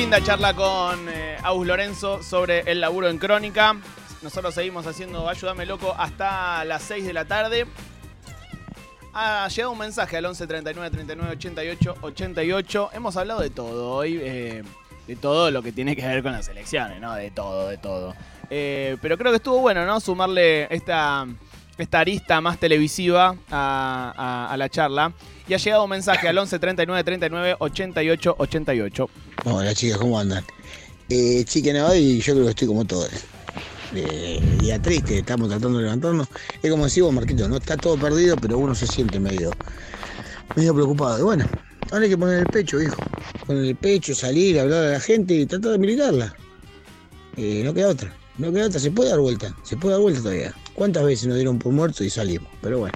Linda charla con eh, Lorenzo sobre el laburo en Crónica. Nosotros seguimos haciendo Ayúdame Loco hasta las 6 de la tarde. Ha llegado un mensaje al 11 39 39 88 88. Hemos hablado de todo hoy, eh, de todo lo que tiene que ver con las elecciones, ¿no? De todo, de todo. Eh, pero creo que estuvo bueno, ¿no? Sumarle esta, esta arista más televisiva a, la charla. Y ha llegado un mensaje al 11 39 39 88 88. Hola chicas, ¿cómo andan? Eh, chica, no, y yo creo que estoy como todos. Eh, día triste, estamos tratando de levantarnos. Es como decís vos, Marquito, no está todo perdido, pero uno se siente medio, medio preocupado. Y bueno, ahora hay que poner el pecho, hijo. Poner el pecho, salir, hablar a la gente y tratar de militarla. Eh, no queda otra, no queda otra, se puede dar vuelta, se puede dar vuelta todavía. ¿Cuántas veces nos dieron por muertos y salimos? Pero bueno,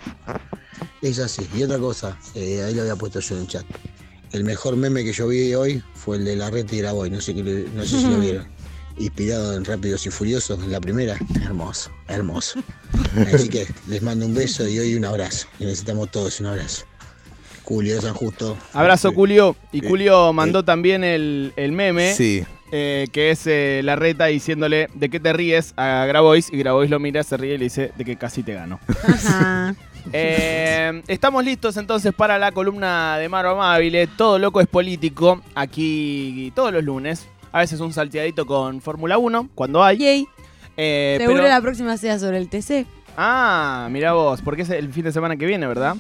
es así. Y otra cosa, eh, ahí lo había puesto yo en el chat. El mejor meme que yo vi hoy fue el de la red y Graboy, no sé, qué no sé si lo vieron. Inspirado en Rápidos y Furiosos, en la primera. Hermoso, hermoso. Así que les mando un beso y hoy un abrazo. Y necesitamos todos un abrazo. Julio San Justo. Abrazo, Julio. Y Julio mandó también el, el meme. Sí. Eh, que es eh, la reta diciéndole de qué te ríes a Grabois y Grabois lo mira, se ríe y le dice de que casi te gano. Ajá. Eh, estamos listos entonces para la columna de Maro Amabile. Todo loco es político. Aquí todos los lunes. A veces un salteadito con Fórmula 1, cuando hay. Yay. Eh, Seguro pero- la próxima sea sobre el TC. Ah, mira vos, porque es el fin de semana que viene, ¿verdad?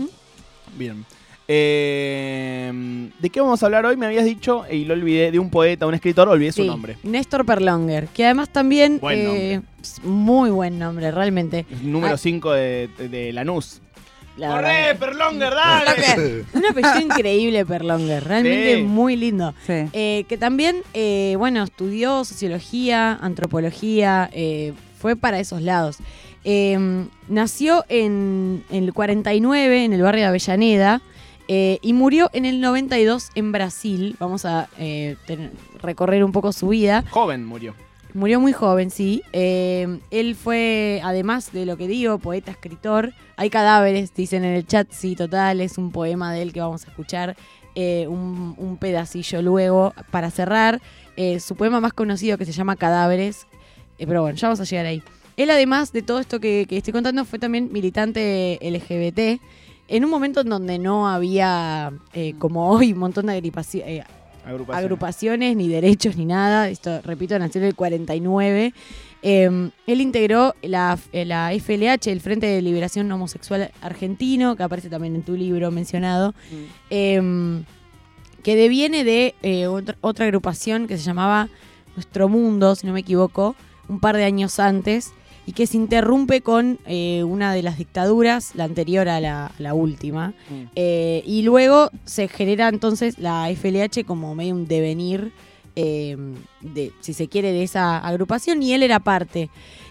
Bien. Eh, ¿De qué vamos a hablar hoy? Me habías dicho, y lo olvidé, de un poeta, un escritor, olvidé su nombre. Néstor Perlonger, que además también Buen eh, muy buen nombre, realmente. Número Ah. 5 de, de Lanús. La ¡Corre, verdad. Perlonger, dale! Un apellido increíble, Perlonger, realmente Sí. muy lindo. Sí. Eh, que también, eh, bueno, estudió sociología, antropología, eh, fue para esos lados. Eh, nació en, en el 49, en el barrio de Avellaneda, eh, y murió en el 92 en Brasil. Vamos a eh, ten- recorrer un poco su vida. Joven murió. Murió muy joven, sí. Eh, él fue, además de lo que digo, poeta, escritor. Hay cadáveres, dicen en el chat, sí, total, es un poema de él que vamos a escuchar. un, un pedacillo luego para cerrar. su poema más conocido que se llama Cadáveres. Pero bueno, ya vamos a llegar ahí. Él, además de todo esto que, que estoy contando, fue también militante LGBT. En un momento en donde no había, eh, como hoy, un montón de agrupaciones Agrupación. agrupaciones, ni derechos, ni nada. Esto, repito, nació en el 49. Eh, él integró la, eh, la FLH, el Frente de Liberación Homosexual Argentino, que aparece también en tu libro mencionado, eh, que deviene de eh, otra, otra agrupación que se llamaba Nuestro Mundo, si no me equivoco, un par de años antes, y que se interrumpe con eh, una de las dictaduras, la anterior a la, la última. Mm. Eh, y luego se genera entonces la FLH como medio un devenir, eh, de, si se quiere, de esa agrupación y él era parte.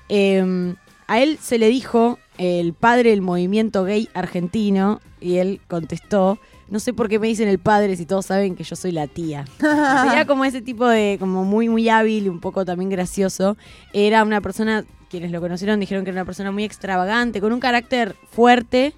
Eh, a él se le dijo el padre del movimiento gay argentino y él contestó, no sé por qué me dicen el padre si todos saben que yo soy la tía. Sería como ese tipo de, como muy, muy hábil y un poco también gracioso. Era una persona, quienes lo conocieron dijeron que era una persona muy extravagante, con un carácter fuerte,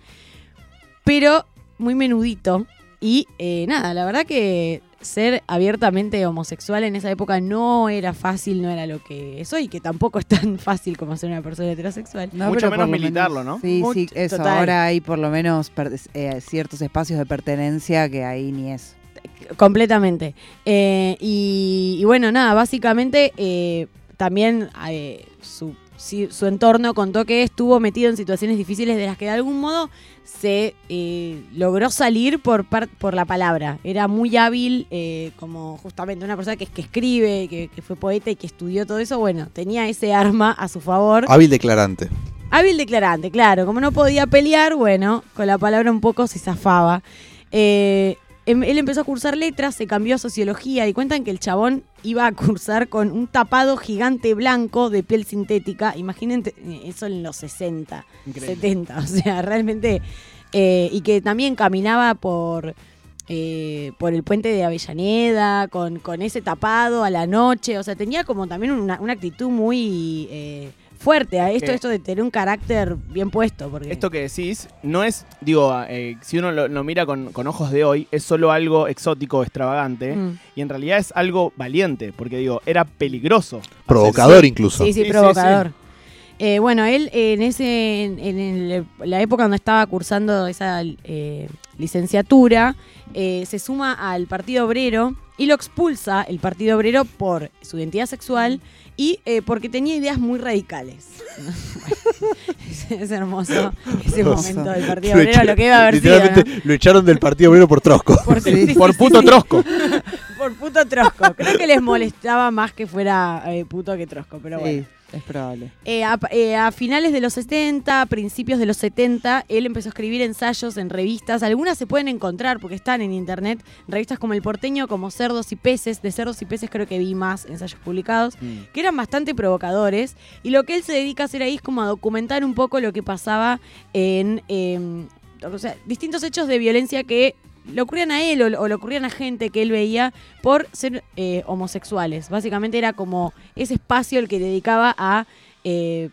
pero muy menudito. Y eh, nada, la verdad que ser abiertamente homosexual en esa época no era fácil, no era lo que es hoy, que tampoco es tan fácil como ser una persona heterosexual. No, Mucho menos militarlo, ¿no? Sí, Mucho- sí, eso. total. Ahora hay por lo menos eh, ciertos espacios de pertenencia que ahí ni es. Completamente. Eh, y, y bueno, nada, básicamente eh, también eh, su, sí, su entorno contó que estuvo metido en situaciones difíciles de las que de algún modo se eh, logró salir por, par- por la palabra. Era muy hábil, eh, como justamente una persona que, que escribe, que, que fue poeta y que estudió todo eso. Bueno, tenía ese arma a su favor. Hábil declarante. Hábil declarante, claro. Como no podía pelear, bueno, con la palabra un poco se zafaba. Eh, él empezó a cursar letras, se cambió a sociología y cuentan que el chabón iba a cursar con un tapado gigante blanco de piel sintética. Imagínense eh, eso en los 60, Increíble. 70. O sea, realmente. eh, y que también caminaba por. eh, por el puente de Avellaneda, con, con ese tapado a la noche, o sea, tenía como también una, una actitud muy eh, fuerte a esto, esto de tener un carácter bien puesto. Porque Esto que decís no es, digo, eh, si uno lo, lo mira con, con ojos de hoy, es solo algo exótico, extravagante, Mm. y en realidad es algo valiente, porque digo, era peligroso. Provocador Hacer- incluso. Sí, sí, Sí, sí, provocador. Eh, bueno, él eh, en ese en, en el- la época donde estaba cursando esa eh, licenciatura, eh, se suma al Partido Obrero y lo expulsa el Partido Obrero por su identidad sexual y eh, porque tenía ideas muy radicales. es, es hermoso ese momento del Partido Obrero, lo que iba a haber sido. Literalmente ¿no? lo echaron del Partido Obrero por trosco. Por, sí, sí, Por sí, puto sí. trosco. Por puto trosco. Creo que les molestaba más que fuera eh, puto que trosco, pero bueno. Es probable. Eh, a, eh, a finales de los 60, principios de los 70, él empezó a escribir ensayos en revistas. Algunas se pueden encontrar porque están en internet. Revistas como El Porteño, como Cerdos y Peces. De Cerdos y Peces creo que vi más ensayos publicados, Mm. que eran bastante provocadores. Y lo que él se dedica a hacer ahí es como a documentar un poco lo que pasaba en eh, o sea, distintos hechos de violencia que le ocurrían a él o, o le ocurrían a gente que él veía por ser eh, homosexuales. Básicamente era como ese espacio el que dedicaba a eh,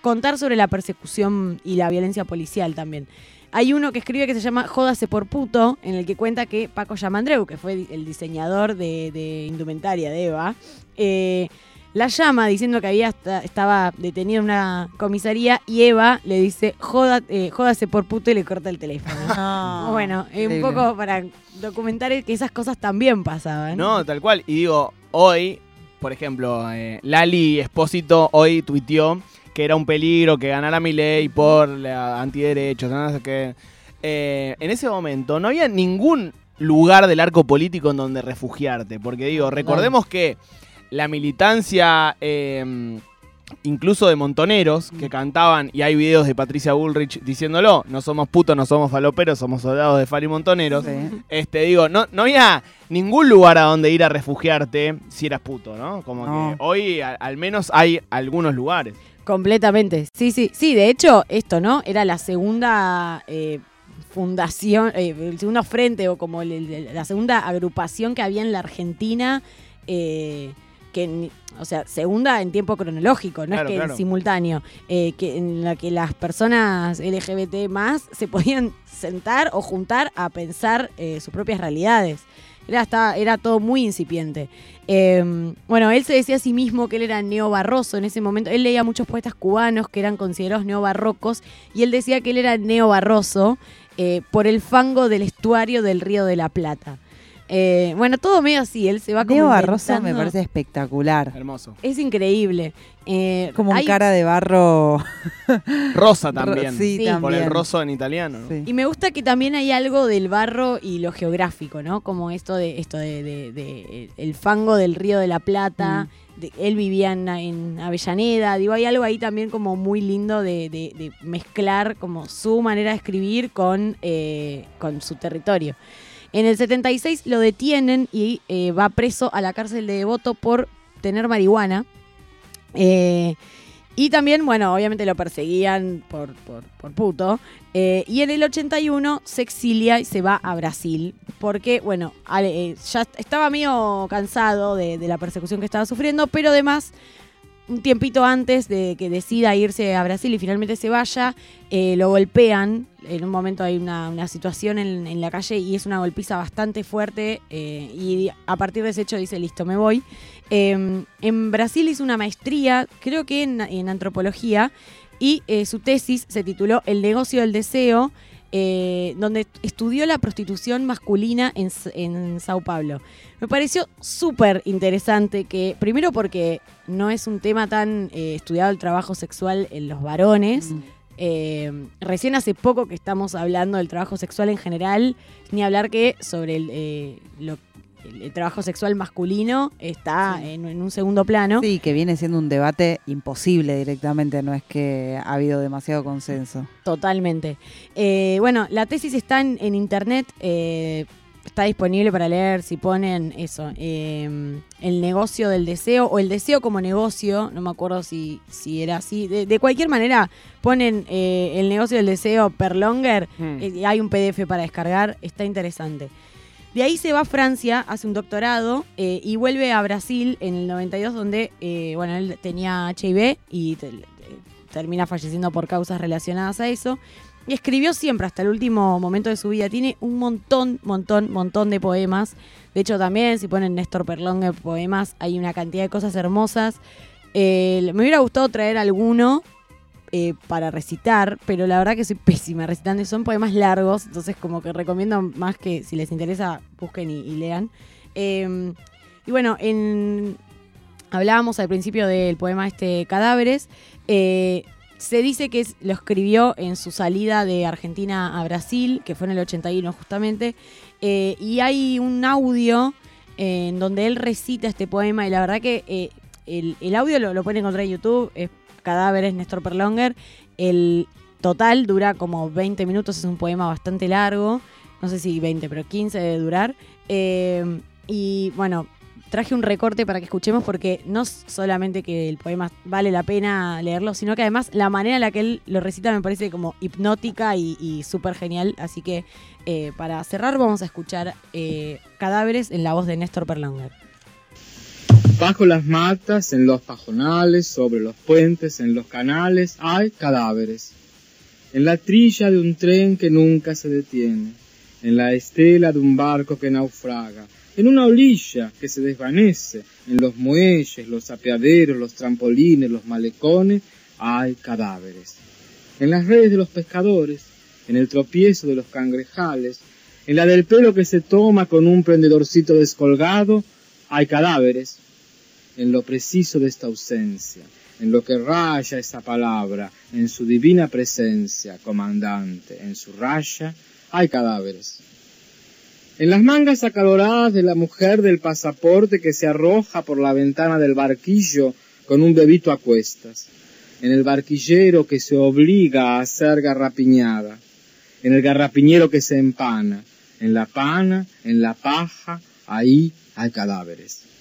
contar sobre la persecución y la violencia policial también. Hay uno que escribe que se llama Jódase por puto, en el que cuenta que Paco Yamandreu, que fue el diseñador de, de indumentaria de Eva, eh, la llama diciendo que había esta- estaba detenido en una comisaría y Eva le dice Joda, eh, jódase por puto y le corta el teléfono. bueno, eh, un poco para documentar que esas cosas también pasaban. No, tal cual. Y digo, hoy, por ejemplo, eh, Lali Espósito hoy tuiteó que era un peligro que ganara mi ley por la antiderechos, no sé qué. Eh, en ese momento no había ningún lugar del arco político en donde refugiarte. Porque digo, recordemos que la militancia, eh, incluso de montoneros, que cantaban, y hay videos de Patricia Bullrich diciéndolo, no somos putos, no somos faloperos, somos soldados de Fari Montoneros. Sí. Este, digo, no, no había ningún lugar a donde ir a refugiarte si eras puto, ¿no? Como No. que hoy a- al menos hay algunos lugares. Completamente. Sí, sí, sí. De hecho, esto, ¿no? Era la segunda eh, fundación, eh, el segundo frente o como el- el- la segunda agrupación que había en la Argentina. eh, que, o sea, segunda en tiempo cronológico, no Claro, es que claro. en simultáneo, eh, que en la que las personas LGBT más se podían sentar o juntar a pensar eh, sus propias realidades. Era, estaba- era todo muy incipiente. Eh, bueno, él se decía a sí mismo que él era neobarroso en ese momento. Él leía muchos poetas cubanos que eran considerados neobarrocos y él decía que él era neobarroso eh, por el fango del estuario del Río de la Plata. Eh, bueno, todo medio así, él se va como Leo Barroso me parece espectacular. Hermoso. Es increíble. Eh, Como un hay- cara de barro. Rosa también. Sí, Sí. también. Por el roso en italiano. ¿no? Sí. Y me gusta que también hay algo del barro y lo geográfico, ¿no? Como esto de esto de, de- de- el fango del Río de la Plata. de- él vivía en, en Avellaneda. Digo, hay algo ahí también como muy lindo de, de- de mezclar como su manera de escribir con, eh, con su territorio. En el 76 lo detienen y eh, va preso a la cárcel de Devoto por tener marihuana. Eh, y también, bueno, obviamente lo perseguían por, por, por puto. Eh, y en el 81 se exilia y se va a Brasil. Porque, bueno, ya estaba medio cansado de, de la persecución que estaba sufriendo, pero además, un tiempito antes de que decida irse a Brasil y finalmente se vaya, eh, lo golpean. En un momento hay una, situación en, la calle y es una golpiza bastante fuerte. eh, y a partir de ese hecho dice: Listo, me voy. Eh, en Brasil hizo una maestría, creo que en, antropología, y su tesis se tituló El negocio del deseo, eh, donde estudió la prostitución masculina en, en Sao Paulo. Me pareció súper interesante que, primero porque no es un tema tan eh, estudiado el trabajo sexual en los varones, Mm. eh, recién hace poco que estamos hablando del trabajo sexual en general, ni hablar que sobre el, lo- el- el trabajo sexual masculino está Sí. en, en un segundo plano. Sí, que viene siendo un debate imposible directamente, no es que ha habido demasiado consenso. Totalmente. Eh, bueno, la tesis está en, en internet, eh, está disponible para leer si ponen eso, eh, el negocio del deseo o el deseo como negocio, no me acuerdo si, si era así. De, de cualquier manera, ponen eh, el negocio del deseo per longer, Mm. eh, hay un PDF para descargar, está interesante. De ahí se va a Francia, hace un doctorado eh, y vuelve a Brasil en el 92 donde, eh, bueno, él tenía HIV y te- termina falleciendo por causas relacionadas a eso. Y escribió siempre hasta el último momento de su vida. Tiene un montón, montón, montón de poemas. De hecho, también, si ponen Néstor Perlongue poemas, hay una cantidad de cosas hermosas. Eh, me hubiera gustado traer alguno eh, para recitar, pero la verdad que soy pésima recitando son poemas largos, entonces como que recomiendo más que si les interesa busquen y, lean. Eh, y bueno, en, hablábamos al principio del poema este Cadáveres. eh, se dice que lo escribió en su salida de Argentina a Brasil, que fue en el 81 justamente, eh, y hay un audio en donde él recita este poema y la verdad que el, audio lo, lo pueden encontrar en YouTube, Cadáveres Néstor Perlonger, el total dura como 20 minutos, es un poema bastante largo, no sé si 20, pero 15 debe durar, eh, y bueno, traje un recorte para que escuchemos porque no solamente que el poema vale la pena leerlo, sino que además la manera en la que él lo recita me parece como hipnótica y, y súper genial. Así que eh, para cerrar vamos a escuchar eh, Cadáveres en la voz de Néstor Perlanger. Bajo las matas, en los pajonales, sobre los puentes, en los canales, hay cadáveres. En la trilla de un tren que nunca se detiene, en la estela de un barco que naufraga, en una orilla que se desvanece, en los muelles, los apeaderos, los trampolines, los malecones, hay cadáveres. En las redes de los pescadores, en el tropiezo de los cangrejales, en la del pelo que se toma con un prendedorcito descolgado, hay cadáveres en lo preciso de esta ausencia, en lo que raya esa palabra, en su divina presencia, comandante, en su raya, hay cadáveres. En las mangas acaloradas de la mujer del pasaporte que se arroja por la ventana del barquillo con un bebito a cuestas, en el barquillero que se obliga a ser garrapiñada, en el garrapiñero que se empana, en la pana, en la paja, ahí hay cadáveres.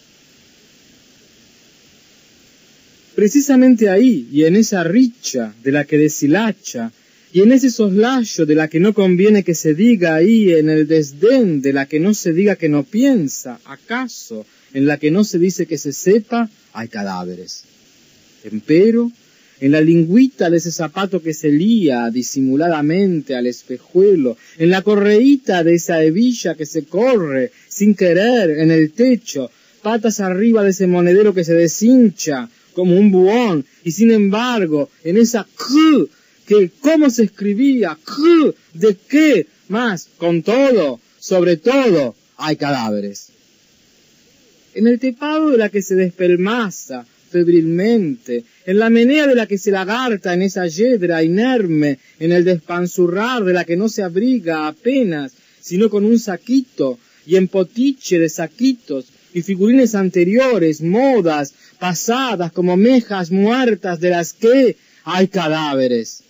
Precisamente ahí, y en esa richa de la que deshilacha, y en ese soslayo de la que no conviene que se diga ahí, en el desdén de la que no se diga que no piensa, acaso, en la que no se dice que se sepa, hay cadáveres. Empero, en la lingüita de ese zapato que se lía disimuladamente al espejuelo, en la correíta de esa hebilla que se corre sin querer en el techo, patas arriba de ese monedero que se deshincha como un buón, y sin embargo, en esa que cómo se escribía, de qué, más, con todo, sobre todo, hay cadáveres. En el tepado de la que se despelmaza febrilmente, en la menea de la que se lagarta en esa yedra inerme, en el despanzurrar de la que no se abriga apenas, sino con un saquito, y en potiche de saquitos, y figurines anteriores, modas, pasadas como mejas muertas de las que hay cadáveres.